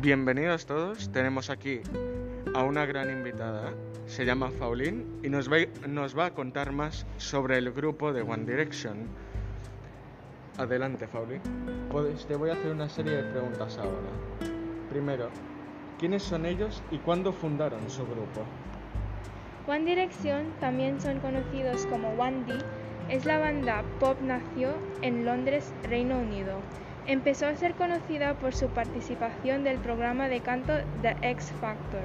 Bienvenidos todos, tenemos aquí a una gran invitada, se llama Faulín y nos va, a contar más sobre el grupo de One Direction. Adelante, Faulín. Pues te voy a hacer una serie de preguntas ahora. Primero, ¿quiénes son ellos y cuándo fundaron su grupo? One Direction, también son conocidos como One D, es la banda pop nació en Londres, Reino Unido. Empezó a ser conocida por su participación del programa de canto The X Factor.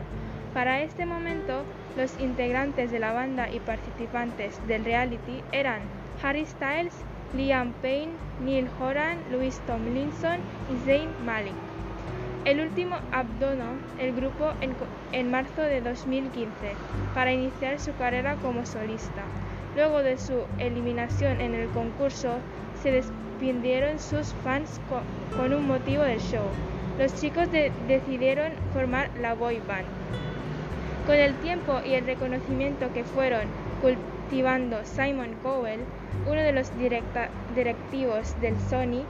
Para este momento, los integrantes de la banda y participantes del reality eran Harry Styles, Liam Payne, Neil Horan, Louis Tomlinson y Zayn Malik. El último abandonó el grupo en, en, marzo de 2015 para iniciar su carrera como solista. Luego de su eliminación en el concurso, se despidieron sus fans con, un motivo del show. Los chicos de, decidieron formar la boy band. Con el tiempo y el reconocimiento que fueron cultivando Simon Cowell, uno de los directivos del Sony,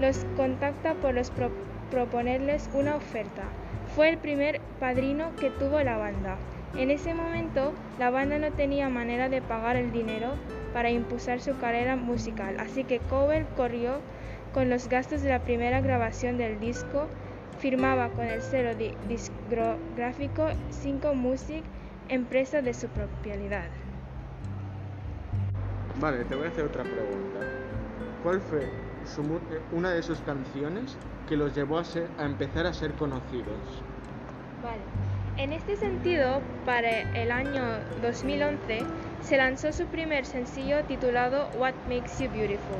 los contacta por los pro, proponerles una oferta. Fue el primer padrino que tuvo la banda. En ese momento, la banda no tenía manera de pagar el dinero para impulsar su carrera musical, así que Cowell corrió con los gastos de la primera grabación del disco, firmaba con el sello discográfico Cinco Music, empresa de su propiedad. Vale, te voy a hacer otra pregunta. ¿Cuál fue su, una de sus canciones que los llevó a, ser, a empezar a ser conocidos? Vale. En este sentido, para el año 2011 se lanzó su primer sencillo titulado What Makes You Beautiful.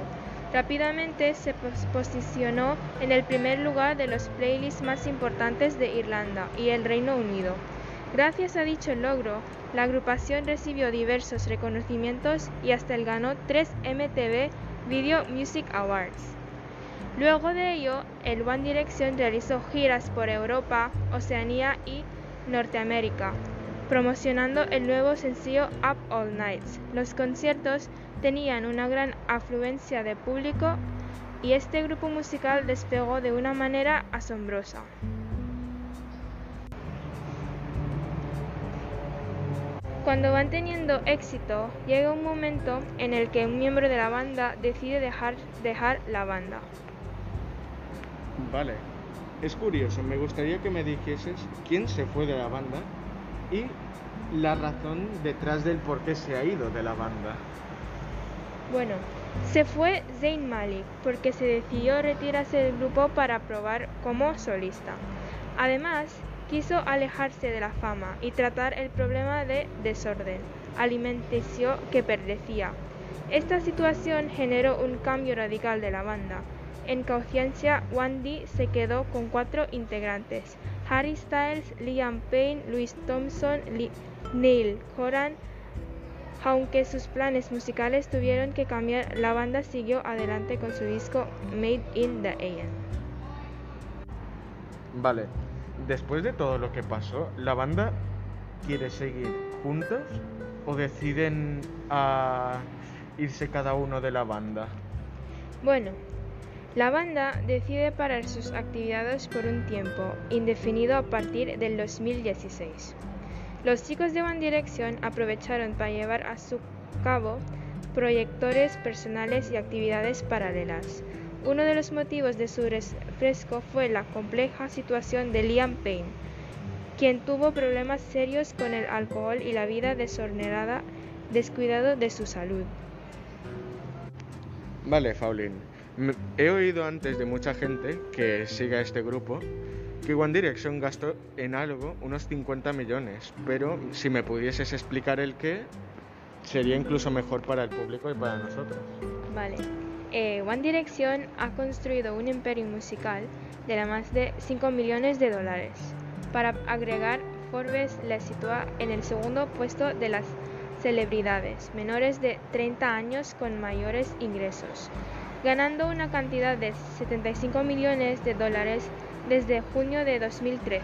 Rápidamente se posicionó en el primer lugar de los playlists más importantes de Irlanda y el Reino Unido. Gracias a dicho logro, la agrupación recibió diversos reconocimientos y hasta el ganó tres MTV Video Music Awards. Luego de ello, el One Direction realizó giras por Europa, Oceanía y Norteamérica, promocionando el nuevo sencillo Up All Nights. Los conciertos tenían una gran afluencia de público y este grupo musical despegó de una manera asombrosa. Cuando van teniendo éxito, llega un momento en el que un miembro de la banda decide dejar, dejar la banda. Vale, es curioso, me gustaría que me dijeses quién se fue de la banda y la razón detrás del por qué se ha ido de la banda. Bueno, se fue Zayn Malik porque se decidió retirarse del grupo para probar como solista. Además, quiso alejarse de la fama y tratar el problema de desorden alimenticio que padecía. Esta situación generó un cambio radical de la banda. En conciencia, Wandy se quedó con cuatro integrantes: Harry Styles, Liam Payne, Louis Thompson, Lee, Neil Horan. Aunque sus planes musicales tuvieron que cambiar, la banda siguió adelante con su disco Made in the AM. Vale, después de todo lo que pasó, ¿la banda quiere seguir juntos o deciden a irse cada uno de la banda? Bueno, la banda decide parar sus actividades por un tiempo indefinido a partir del 2016. Los chicos de One aprovecharon para llevar a su cabo proyectores personales y actividades paralelas. Uno de los motivos de su refresco fue la compleja situación de Liam Payne, quien tuvo problemas serios con el alcohol y la vida desordenada, descuidado de su salud. Vale, Faulín. He oído antes de mucha gente que siga este grupo que One Direction gastó en algo unos 50 millones, pero si me pudieses explicar el qué, sería incluso mejor para el público y para nosotros. Vale. Eh, One Direction ha construido un imperio musical de la más de 5 millones de dólares. Para agregar, Forbes le sitúa en el segundo puesto de las celebridades menores de 30 años con mayores ingresos, ganando una cantidad de 75 millones de dólares desde junio de 2013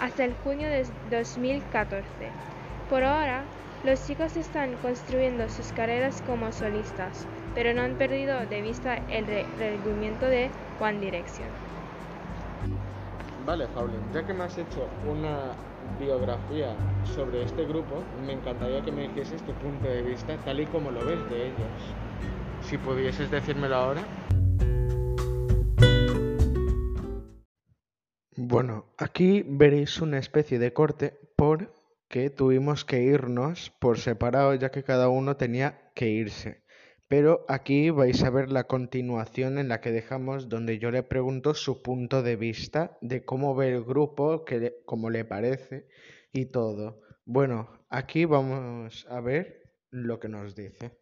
hasta el junio de 2014. Por ahora, los chicos están construyendo sus carreras como solistas, pero no han perdido de vista el rendimiento de One Direction. Vale, Paulin, ya que me has hecho una biografía sobre este grupo, me encantaría que me dijeses tu punto de vista tal y como lo ves de ellos. Si pudieses decírmelo ahora. Bueno, aquí veréis una especie de corte porque tuvimos que irnos por separado ya que cada uno tenía que irse. Pero aquí vais a ver la continuación en la que dejamos donde yo le pregunto su punto de vista de cómo ve el grupo, que cómo le parece y todo. Bueno, aquí vamos a ver lo que nos dice.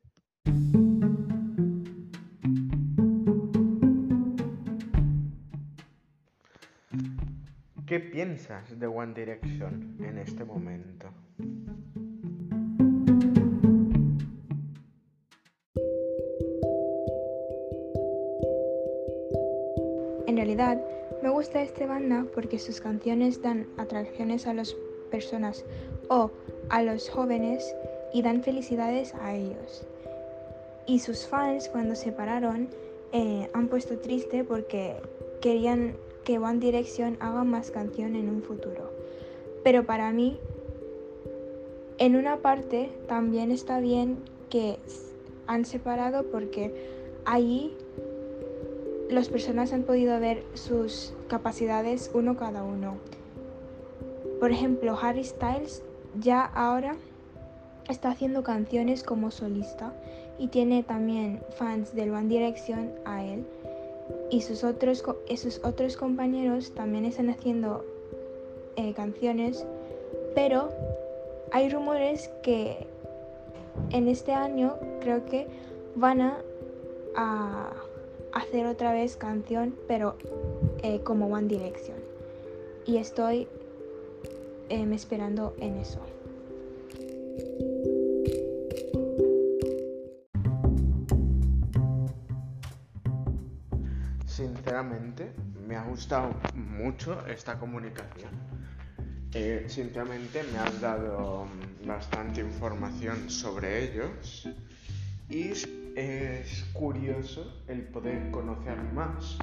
¿Qué piensas de One Direction en este momento? En realidad, me gusta esta banda porque sus canciones dan atracciones a las personas o a los jóvenes y dan felicidades a ellos. Y sus fans cuando se pararon eh, han puesto triste porque querían que One Direction haga más canción en un futuro. Pero para mí, en una parte también está bien que han separado porque allí las personas han podido ver sus capacidades uno cada uno. Por ejemplo, Harry Styles ya ahora está haciendo canciones como solista y tiene también fans del One Direction a él y sus otros, sus otros compañeros también están haciendo eh, canciones, pero hay rumores que en este año creo que van a, hacer otra vez canción, pero eh, como One Direction. Y estoy em, esperando en eso. Sinceramente me ha gustado mucho esta comunicación. Eh, me has dado bastante información sobre ellos y es curioso el poder conocer más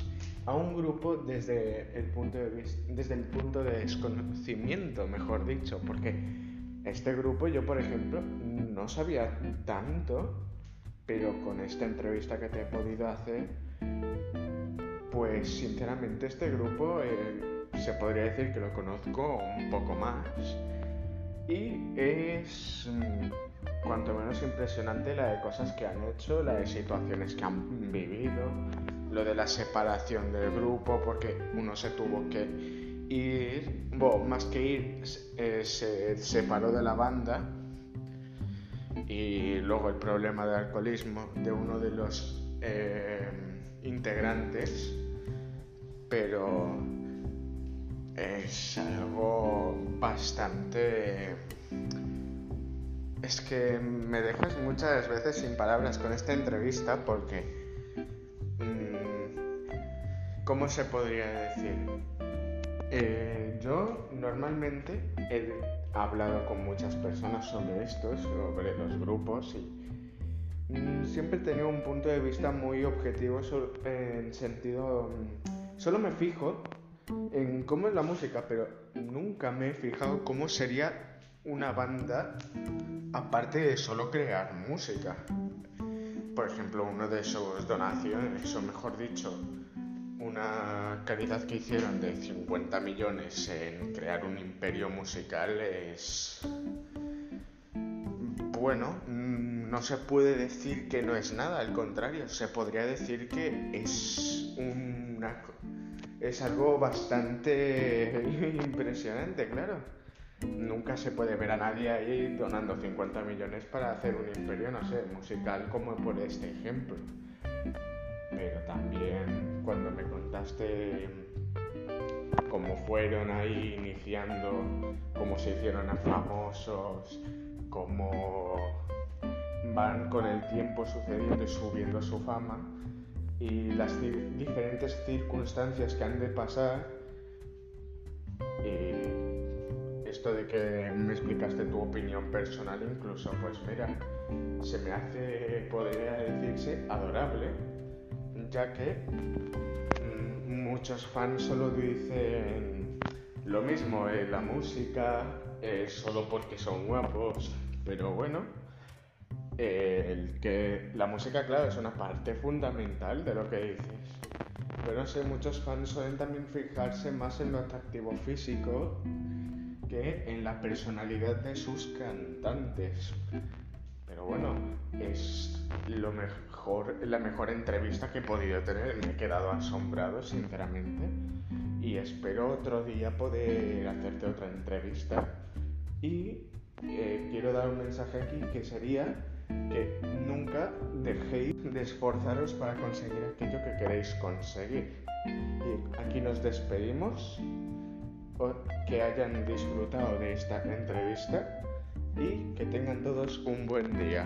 a un grupo desde el punto de vista, desde el punto de desconocimiento, mejor dicho, porque este grupo yo por ejemplo no sabía tanto, pero con esta entrevista que te he podido hacer pues sinceramente este grupo eh, se podría decir que lo conozco un poco más. Y es mm, cuanto menos impresionante la de cosas que han hecho, la de situaciones que han vivido, lo de la separación del grupo porque uno se tuvo que ir, bueno, más que ir, eh, se separó de la banda. Y luego el problema de alcoholismo de uno de los eh, integrantes pero es algo bastante... Es que me dejas muchas veces sin palabras con esta entrevista porque... Mm, ¿Cómo se podría decir? Eh, yo normalmente he hablado con muchas personas sobre esto, sobre los grupos y mm, siempre he tenido un punto de vista muy objetivo en sentido mm, Solo me fijo en cómo es la música, pero nunca me he fijado cómo sería una banda aparte de solo crear música. Por ejemplo, uno de esos donaciones, o mejor dicho, una calidad que hicieron de 50 millones en crear un imperio musical es... Bueno, no se puede decir que no es nada, al contrario, se podría decir que es es algo bastante impresionante, claro. Nunca se puede ver a nadie ahí donando 50 millones para hacer un imperio, no sé, musical como por este ejemplo. Pero también cuando me contaste cómo fueron ahí iniciando, cómo se hicieron a famosos, cómo van con el tiempo sucediendo y subiendo su fama, y las diferentes circunstancias que han de pasar. Y esto de que me explicaste tu opinión personal incluso, pues mira, se me hace, podría decirse, adorable, ya que mm, muchos fans solo dicen Lo mismo es la música, es solo porque son guapos, pero bueno, eh, el que la música, claro, es una parte fundamental de lo que dices. Pero no sé, muchos fans suelen también fijarse más en lo atractivo físico que en la personalidad de sus cantantes. Pero bueno, es lo mejor, la mejor entrevista que he podido tener. Me he quedado asombrado, sinceramente. Y espero otro día poder hacerte otra entrevista. Y eh, quiero dar un mensaje aquí que sería que nunca dejéis de esforzaros para conseguir aquello que queréis conseguir. Y aquí nos despedimos, que hayan disfrutado de esta entrevista y que tengan todos un buen día.